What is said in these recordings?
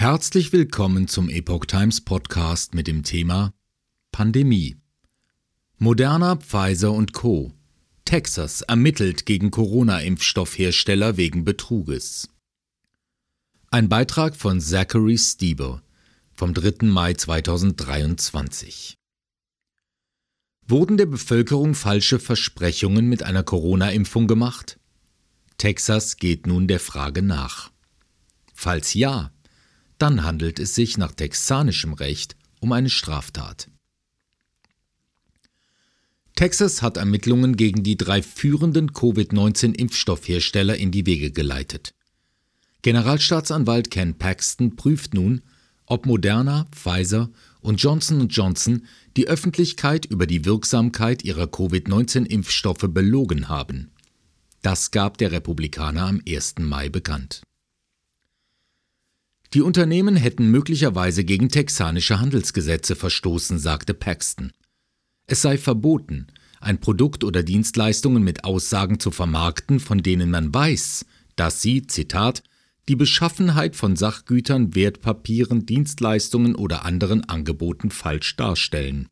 Herzlich willkommen zum Epoch Times Podcast mit dem Thema Pandemie. Moderna, Pfizer und Co. Texas ermittelt gegen Corona-Impfstoffhersteller wegen Betruges. Ein Beitrag von Zachary Stieber vom 3. Mai 2023. Wurden der Bevölkerung falsche Versprechungen mit einer Corona-Impfung gemacht? Texas geht nun der Frage nach. Falls ja, dann handelt es sich nach texanischem Recht um eine Straftat. Texas hat Ermittlungen gegen die drei führenden Covid-19-Impfstoffhersteller in die Wege geleitet. Generalstaatsanwalt Ken Paxton prüft nun, ob Moderna, Pfizer und Johnson Johnson die Öffentlichkeit über die Wirksamkeit ihrer Covid-19-Impfstoffe belogen haben. Das gab der Republikaner am 1. Mai bekannt. Die Unternehmen hätten möglicherweise gegen texanische Handelsgesetze verstoßen, sagte Paxton. Es sei verboten, ein Produkt oder Dienstleistungen mit Aussagen zu vermarkten, von denen man weiß, dass sie, Zitat, die Beschaffenheit von Sachgütern, Wertpapieren, Dienstleistungen oder anderen Angeboten falsch darstellen.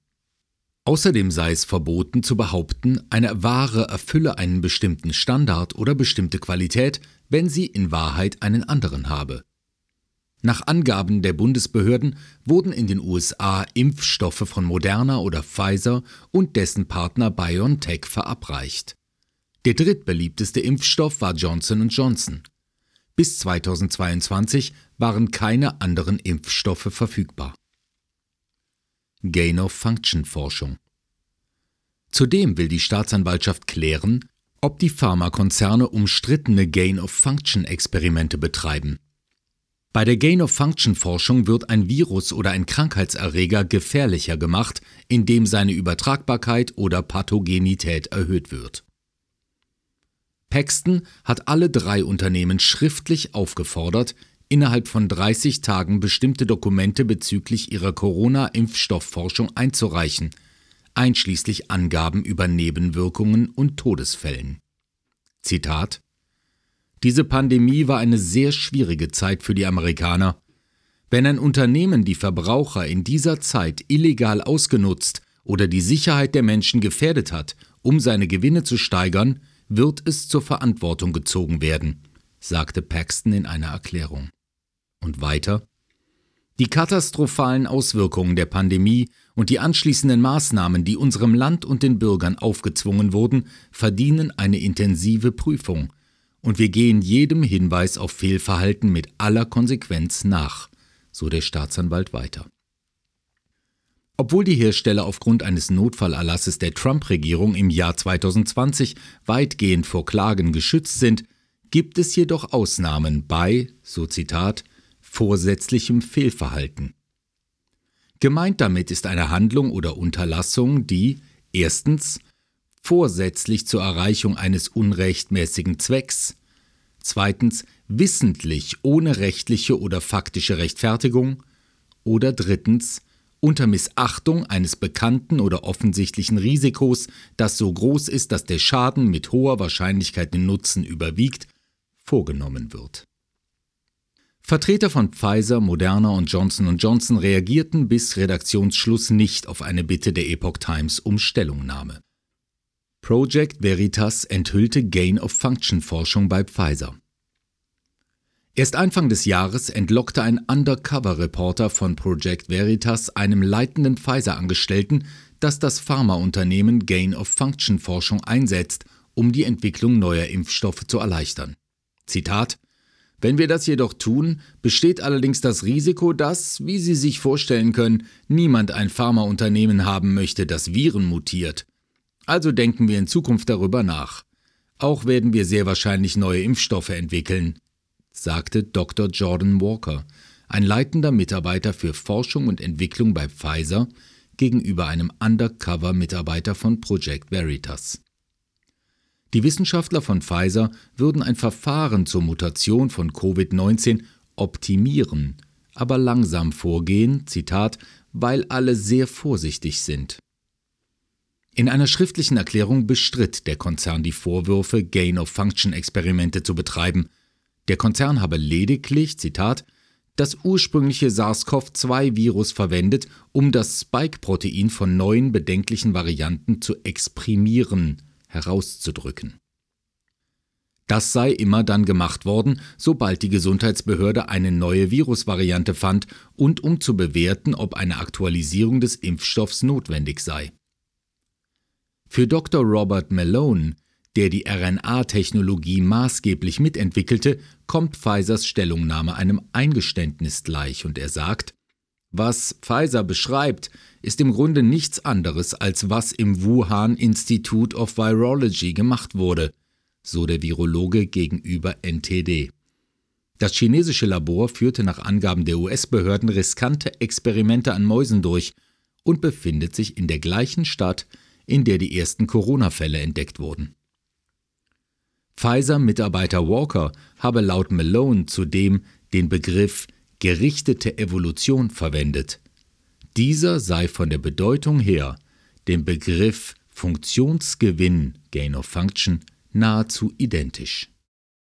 Außerdem sei es verboten zu behaupten, eine Ware erfülle einen bestimmten Standard oder bestimmte Qualität, wenn sie in Wahrheit einen anderen habe. Nach Angaben der Bundesbehörden wurden in den USA Impfstoffe von Moderna oder Pfizer und dessen Partner BioNTech verabreicht. Der drittbeliebteste Impfstoff war Johnson Johnson. Bis 2022 waren keine anderen Impfstoffe verfügbar. Gain-of-Function-Forschung Zudem will die Staatsanwaltschaft klären, ob die Pharmakonzerne umstrittene Gain-of-Function-Experimente betreiben. Bei der Gain-of-Function-Forschung wird ein Virus oder ein Krankheitserreger gefährlicher gemacht, indem seine Übertragbarkeit oder Pathogenität erhöht wird. Paxton hat alle drei Unternehmen schriftlich aufgefordert, innerhalb von 30 Tagen bestimmte Dokumente bezüglich ihrer Corona-Impfstoffforschung einzureichen, einschließlich Angaben über Nebenwirkungen und Todesfällen. Zitat diese Pandemie war eine sehr schwierige Zeit für die Amerikaner. Wenn ein Unternehmen die Verbraucher in dieser Zeit illegal ausgenutzt oder die Sicherheit der Menschen gefährdet hat, um seine Gewinne zu steigern, wird es zur Verantwortung gezogen werden, sagte Paxton in einer Erklärung. Und weiter Die katastrophalen Auswirkungen der Pandemie und die anschließenden Maßnahmen, die unserem Land und den Bürgern aufgezwungen wurden, verdienen eine intensive Prüfung, und wir gehen jedem Hinweis auf Fehlverhalten mit aller Konsequenz nach, so der Staatsanwalt weiter. Obwohl die Hersteller aufgrund eines Notfallerlasses der Trump-Regierung im Jahr 2020 weitgehend vor Klagen geschützt sind, gibt es jedoch Ausnahmen bei, so Zitat, vorsätzlichem Fehlverhalten. Gemeint damit ist eine Handlung oder Unterlassung, die erstens vorsätzlich zur Erreichung eines unrechtmäßigen Zwecks, zweitens wissentlich ohne rechtliche oder faktische Rechtfertigung oder drittens unter Missachtung eines bekannten oder offensichtlichen Risikos, das so groß ist, dass der Schaden mit hoher Wahrscheinlichkeit den Nutzen überwiegt, vorgenommen wird. Vertreter von Pfizer, Moderna und Johnson Johnson reagierten bis Redaktionsschluss nicht auf eine Bitte der Epoch Times um Stellungnahme. Project Veritas enthüllte Gain-of-Function-Forschung bei Pfizer. Erst Anfang des Jahres entlockte ein Undercover-Reporter von Project Veritas einem leitenden Pfizer-Angestellten, dass das Pharmaunternehmen Gain-of-Function-Forschung einsetzt, um die Entwicklung neuer Impfstoffe zu erleichtern. Zitat Wenn wir das jedoch tun, besteht allerdings das Risiko, dass, wie Sie sich vorstellen können, niemand ein Pharmaunternehmen haben möchte, das Viren mutiert. Also denken wir in Zukunft darüber nach. Auch werden wir sehr wahrscheinlich neue Impfstoffe entwickeln, sagte Dr. Jordan Walker, ein leitender Mitarbeiter für Forschung und Entwicklung bei Pfizer, gegenüber einem Undercover-Mitarbeiter von Project Veritas. Die Wissenschaftler von Pfizer würden ein Verfahren zur Mutation von Covid-19 optimieren, aber langsam vorgehen, Zitat, weil alle sehr vorsichtig sind. In einer schriftlichen Erklärung bestritt der Konzern die Vorwürfe, Gain-of-Function-Experimente zu betreiben. Der Konzern habe lediglich, Zitat, das ursprüngliche SARS-CoV-2-Virus verwendet, um das Spike-Protein von neuen bedenklichen Varianten zu exprimieren, herauszudrücken. Das sei immer dann gemacht worden, sobald die Gesundheitsbehörde eine neue Virusvariante fand und um zu bewerten, ob eine Aktualisierung des Impfstoffs notwendig sei. Für Dr. Robert Malone, der die RNA-Technologie maßgeblich mitentwickelte, kommt Pfizers Stellungnahme einem Eingeständnis gleich und er sagt, was Pfizer beschreibt, ist im Grunde nichts anderes, als was im Wuhan Institute of Virology gemacht wurde, so der Virologe gegenüber NTD. Das chinesische Labor führte nach Angaben der US-Behörden riskante Experimente an Mäusen durch und befindet sich in der gleichen Stadt, in der die ersten Corona-Fälle entdeckt wurden. Pfizer-Mitarbeiter Walker habe laut Malone zudem den Begriff gerichtete Evolution verwendet. Dieser sei von der Bedeutung her dem Begriff Funktionsgewinn Gain of Function nahezu identisch